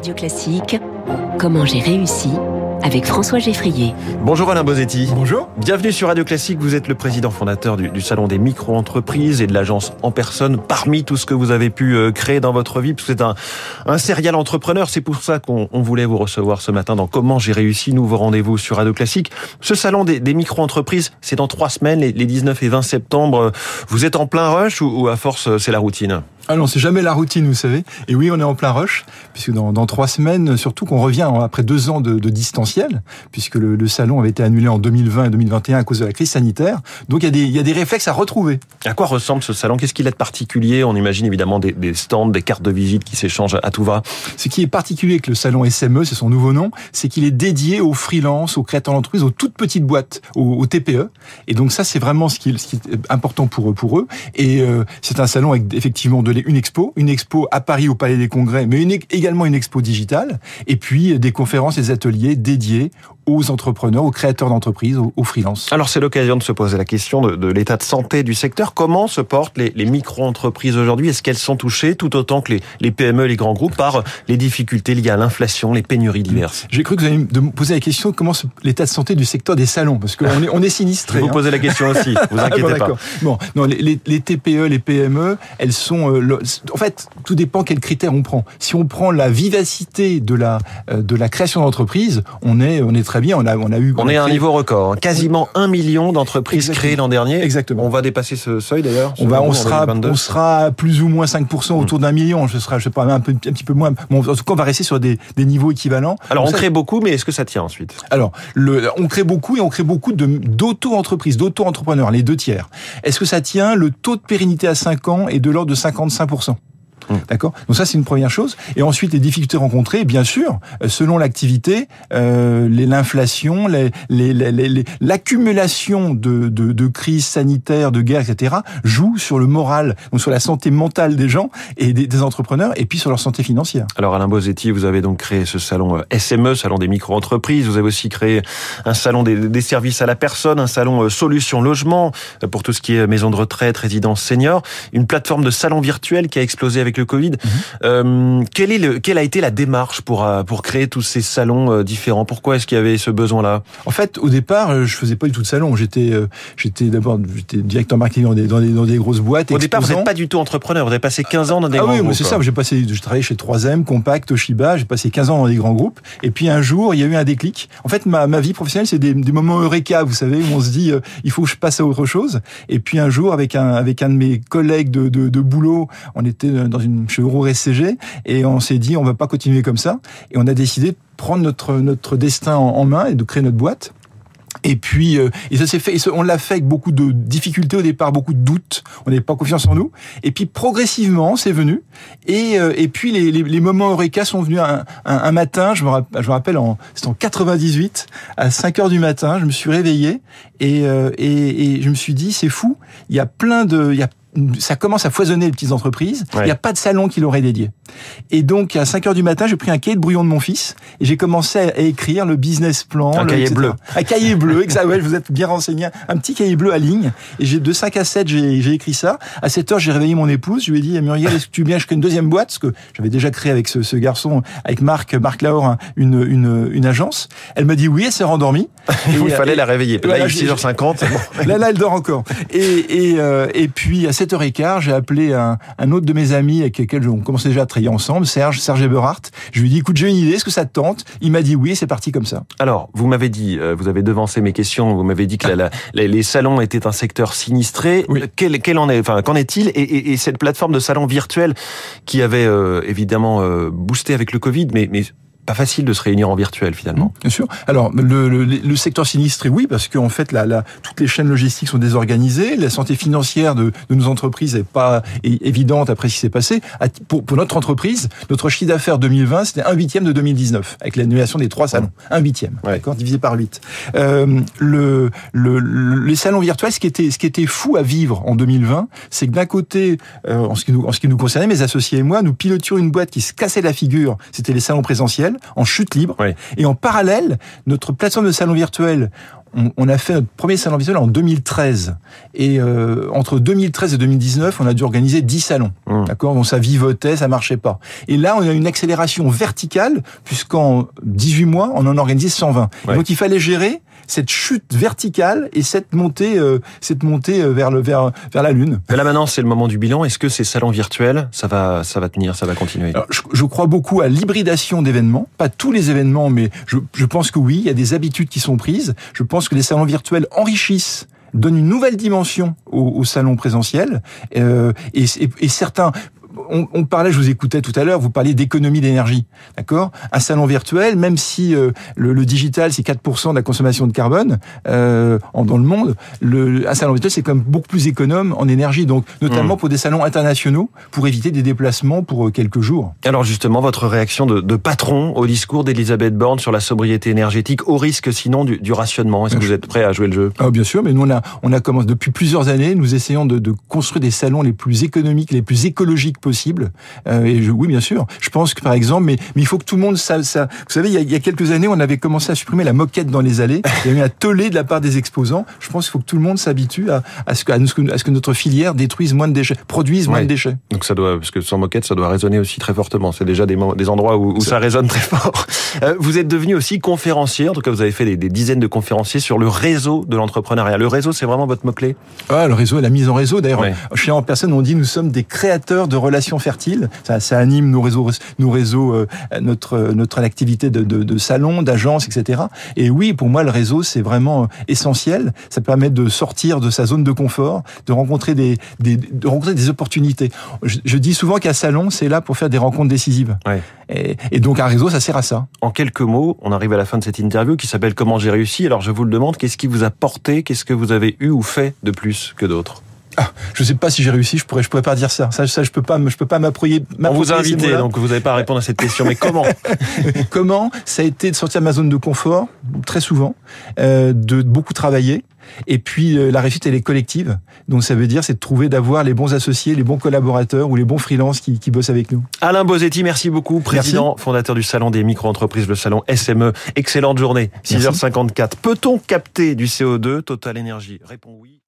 Radio Classique, comment j'ai réussi avec François Geffrier. Bonjour Alain Bosetti. Bonjour. Bienvenue sur Radio Classique. Vous êtes le président fondateur du, du Salon des micro-entreprises et de l'agence En Personne. Parmi tout ce que vous avez pu euh, créer dans votre vie, parce que c'est un, un serial entrepreneur. C'est pour ça qu'on voulait vous recevoir ce matin dans Comment j'ai réussi. Nouveau rendez-vous sur Radio Classique. Ce Salon des, des micro-entreprises, c'est dans trois semaines, les, les, 19 et 20 septembre. Vous êtes en plein rush ou, ou à force, c'est la routine? Ah non, c'est jamais la routine, vous savez. Et oui, on est en plein rush, puisque dans, dans trois semaines, surtout qu'on revient après deux ans de, de distanciel, puisque le, le, salon avait été annulé en 2020 et 2021 à cause de la crise sanitaire. Donc il y a des, il y a des réflexes à retrouver. À quoi ressemble ce salon? Qu'est-ce qu'il a de particulier? On imagine évidemment des, des, stands, des cartes de visite qui s'échangent à tout va. Ce qui est particulier avec le salon SME, c'est son nouveau nom, c'est qu'il est dédié aux freelances, aux créateurs d'entreprise, aux toutes petites boîtes, aux, aux, TPE. Et donc ça, c'est vraiment ce qui, ce qui, est important pour eux. Pour eux. Et euh, c'est un salon avec effectivement de, une expo, une expo à Paris au Palais des Congrès, mais une, également une expo digitale, et puis des conférences et des ateliers dédiés aux entrepreneurs, aux créateurs d'entreprises, aux, aux freelances. Alors c'est l'occasion de se poser la question de, de l'état de santé du secteur. Comment se portent les, les micro-entreprises aujourd'hui? Est-ce qu'elles sont touchées tout autant que les, les, PME, les grands groupes par les difficultés liées à l'inflation, les pénuries diverses? J'ai cru que vous alliez me poser la question comment l'état de santé du secteur des salons, parce qu'on est, on est sinistré. Vous hein. poser la question aussi, vous inquiétez ah bon, pas. Bon, non, les, les, TPE, les PME, elles sont... Le, en fait, tout dépend quels critères on prend. Si on prend la vivacité de la, euh, de la création d'entreprise, on est, on est très bien. On a, on a eu on est à un niveau record. Hein. Quasiment un million d'entreprises créées l'an dernier. Exactement. On va dépasser ce seuil d'ailleurs. On va, on sera, on sera plus ou moins 5% autour d'un million. Je serai, je sais pas, un, peu, un petit peu moins. Bon, en tout cas, on va rester sur des, des niveaux équivalents. Alors, Donc on ça, crée beaucoup, mais est-ce que ça tient ensuite? Alors, le, on crée beaucoup et on crée beaucoup d'auto-entreprises, d'auto-entrepreneurs, les deux tiers. Est-ce que ça tient? Le taux de pérennité à 5 ans est de l'ordre de 45%. 55%. D'accord? Donc ça, c'est une première chose. Et ensuite, les difficultés rencontrées, bien sûr, selon l'activité, euh, l'inflation, l'accumulation de, de, de, crises sanitaires, de guerres, etc., joue sur le moral, donc sur la santé mentale des gens et des, des entrepreneurs, et puis sur leur santé financière. Alors Alain Bosetti, vous avez donc créé ce salon SME, salon des micro-entreprises. Vous avez aussi créé un salon des, des, services à la personne, un salon solution logement pour tout ce qui est maison de retraite, résidence senior, une plateforme de salon virtuel qui a explosé avec le Covid. Mmh. Euh, quel est le, quelle a été la démarche pour pour créer tous ces salons euh, différents? Pourquoi est-ce qu'il y avait ce besoin-là? En fait, au départ, euh, je faisais pas du tout de salon. J'étais j'étais d'abord j'étais directeur marketing dans des, dans des, dans des grosses boîtes. Au départ, vous n'êtes pas du tout entrepreneur. Vous avez passé 15 ans dans des ah grands oui, groupes. c'est ça. J'ai passé, je travaillais chez 3M, Compact, Toshiba. J'ai passé 15 ans dans des grands groupes. Et puis un jour, il y a eu un déclic. En fait, ma, ma vie professionnelle, c'est des, des, moments eureka, vous savez, où on se dit, euh, il faut que je passe à autre chose. Et puis un jour, avec un avec un de mes collègues de, de, de boulot, on était dans une Euro SCG et on s'est dit, on va pas continuer comme ça. Et on a décidé de prendre notre notre destin en, en main et de créer notre boîte. Et puis, euh, et ça s'est fait, on l'a fait avec beaucoup de difficultés au départ, beaucoup de doutes, on n'avait pas confiance en nous. Et puis, progressivement, c'est venu. Et, euh, et puis, les, moments Eureka sont venus un, matin, je me, rappelle, je me rappelle, c'était en 98, à 5 heures du matin, je me suis réveillé et, euh, et, et je me suis dit, c'est fou, il y a plein de, ça commence à foisonner les petites entreprises. Ouais. Il n'y a pas de salon qui l'aurait dédié. Et donc, à 5 heures du matin, j'ai pris un cahier de brouillon de mon fils et j'ai commencé à écrire le business plan. Un le, cahier etc. bleu. Un cahier bleu, exact. Ouais, vous êtes bien renseigné. Un petit cahier bleu à ligne. Et j'ai de 5 à 7, j'ai écrit ça. À 7 heures, j'ai réveillé mon épouse. Je lui ai dit, Muriel, est-ce que tu viens crée une deuxième boîte? Parce que j'avais déjà créé avec ce, ce, garçon, avec Marc, Marc Laure, une, une, une agence. Elle m'a dit oui, elle s'est rendormie. il fallait et, la réveiller. Là, il est 6h50. Bon. Là, là, elle dort encore. Et, et, euh, et puis, à 7h15, j'ai appelé un, un, autre de mes amis avec lequel on commençait déjà à travailler ensemble, Serge, Serge Eberhardt. Je lui ai dit, écoute, j'ai une idée, est-ce que ça te tente? Il m'a dit oui, c'est parti comme ça. Alors, vous m'avez dit, euh, vous avez devancé mes questions, vous m'avez dit que la, la, les salons étaient un secteur sinistré. Oui. Quel, quel, en est, enfin, qu'en est-il? Et, et, et, cette plateforme de salons virtuels qui avait euh, évidemment euh, boosté avec le Covid, mais, mais pas facile de se réunir en virtuel finalement. Mmh, bien sûr. Alors le, le, le secteur sinistré, oui, parce qu'en fait, la, la, toutes les chaînes logistiques sont désorganisées. La santé financière de, de nos entreprises n'est pas évidente après ce qui s'est passé. Pour, pour, notre entreprise, notre chiffre d'affaires 2020, c'était un huitième de 2019, avec l'annulation des trois salons. Un huitième, ouais. d'accord, divisé par 8. Euh, le, le, les salons virtuels, ce qui était, ce qui était fou à vivre en 2020, c'est que d'un côté, euh, en, ce qui nous, en ce qui nous concernait, mes associés et moi, nous pilotions une boîte qui se cassait la figure. C'était les salons présentiels en chute libre. Oui. Et en parallèle, notre plateforme de salon virtuel, on, a fait notre premier salon virtuel en 2013. Et euh, entre 2013 et 2019, on a dû organiser 10 salons. Mmh. D'accord? Donc ça vivotait, ça marchait pas. Et là, on a une accélération verticale, puisqu'en 18 mois, on en a organisé 120. Donc il fallait gérer cette chute verticale et cette montée, euh, cette montée euh, vers le vers vers la lune. Mais là maintenant, c'est le moment du bilan. Est-ce que ces salons virtuels, ça va ça va tenir, ça va continuer? Je, je, crois beaucoup à l'hybridation d'événements, pas tous les événements, mais je, je pense que oui, il y a des habitudes qui sont prises. Je pense que les salons virtuels enrichissent donnent une nouvelle dimension au, au salon présentiel euh, et, certains on, on, parlait, je vous écoutais tout à l'heure, vous parliez d'économie d'énergie, d'accord? Un salon virtuel, même si euh, le, le, digital c'est 4% de la consommation de carbone euh, dans le monde, le, un salon virtuel c'est quand même beaucoup plus économe en énergie, donc notamment mmh. pour des salons internationaux, pour éviter des déplacements pour euh, quelques jours. Alors justement, votre réaction de, de patron au discours d'Elisabeth Borne sur la sobriété énergétique, au risque sinon du, du rationnement, est-ce que vous êtes prêt à jouer le jeu? Ah, Bien sûr, mais nous on a, on a commencé depuis plusieurs années, nous essayons de, de construire des salons les plus économiques, les plus écologiques possible. Euh, et je, oui, bien sûr. Je pense que par exemple, mais, mais il faut que tout le monde ça, ça. Vous savez, il y, a, il y, a, quelques années, on avait commencé à supprimer la moquette dans les allées. Il y a eu un tollé de la part des exposants. Je pense qu'il faut que tout le monde s'habitue à, à, ce que, à, ce que notre filière détruise moins de déchets, produise moins ouais. de déchets. Donc ça doit, parce que sans moquette, ça doit résonner aussi très fortement. C'est déjà des, des endroits où, où ça résonne très fort. Euh, vous êtes devenu aussi conférencier. En tout cas, vous avez fait des, des dizaines de conférenciers sur le réseau de l'entrepreneuriat. Le réseau, c'est vraiment votre mot clé. Ah, le réseau, la mise en réseau. D'ailleurs, ouais. chez en personne, on dit nous sommes des créateurs de relations fertiles. Ça, ça anime nos réseaux, nos réseaux, euh, notre notre activité de, de, de salon, d'agence, etc. Et oui, pour moi, le réseau c'est vraiment essentiel. Ça permet de sortir de sa zone de confort, de rencontrer des, des de rencontrer des opportunités. Je, je dis souvent qu'un salon c'est là pour faire des rencontres décisives. Ouais. Et, et, donc un réseau, ça sert à ça. En quelques mots, on arrive à la fin de cette interview qui s'appelle Comment j'ai réussi? Alors je vous le demande, qu'est-ce qui vous a porté, qu'est-ce que vous avez eu ou fait de plus que d'autres? Ah, je sais pas si j'ai réussi, je pourrais, je pourrais pas dire ça. Ça, ça je peux pas, je peux pas m'approyer. On vous a invité, donc vous n'avez pas à répondre à cette question. Mais comment Comment Ça a été de sortir de ma zone de confort, très souvent, euh, de beaucoup travailler. Et puis euh, la réussite, elle est collective. Donc ça veut dire, c'est de trouver, d'avoir les bons associés, les bons collaborateurs ou les bons freelances qui, qui bossent avec nous. Alain Bosetti, merci beaucoup, président, merci. fondateur du salon des micro-entreprises, le salon SME. Excellente journée, 6h54. Peut-on capter du CO2 Total Énergie Répond oui.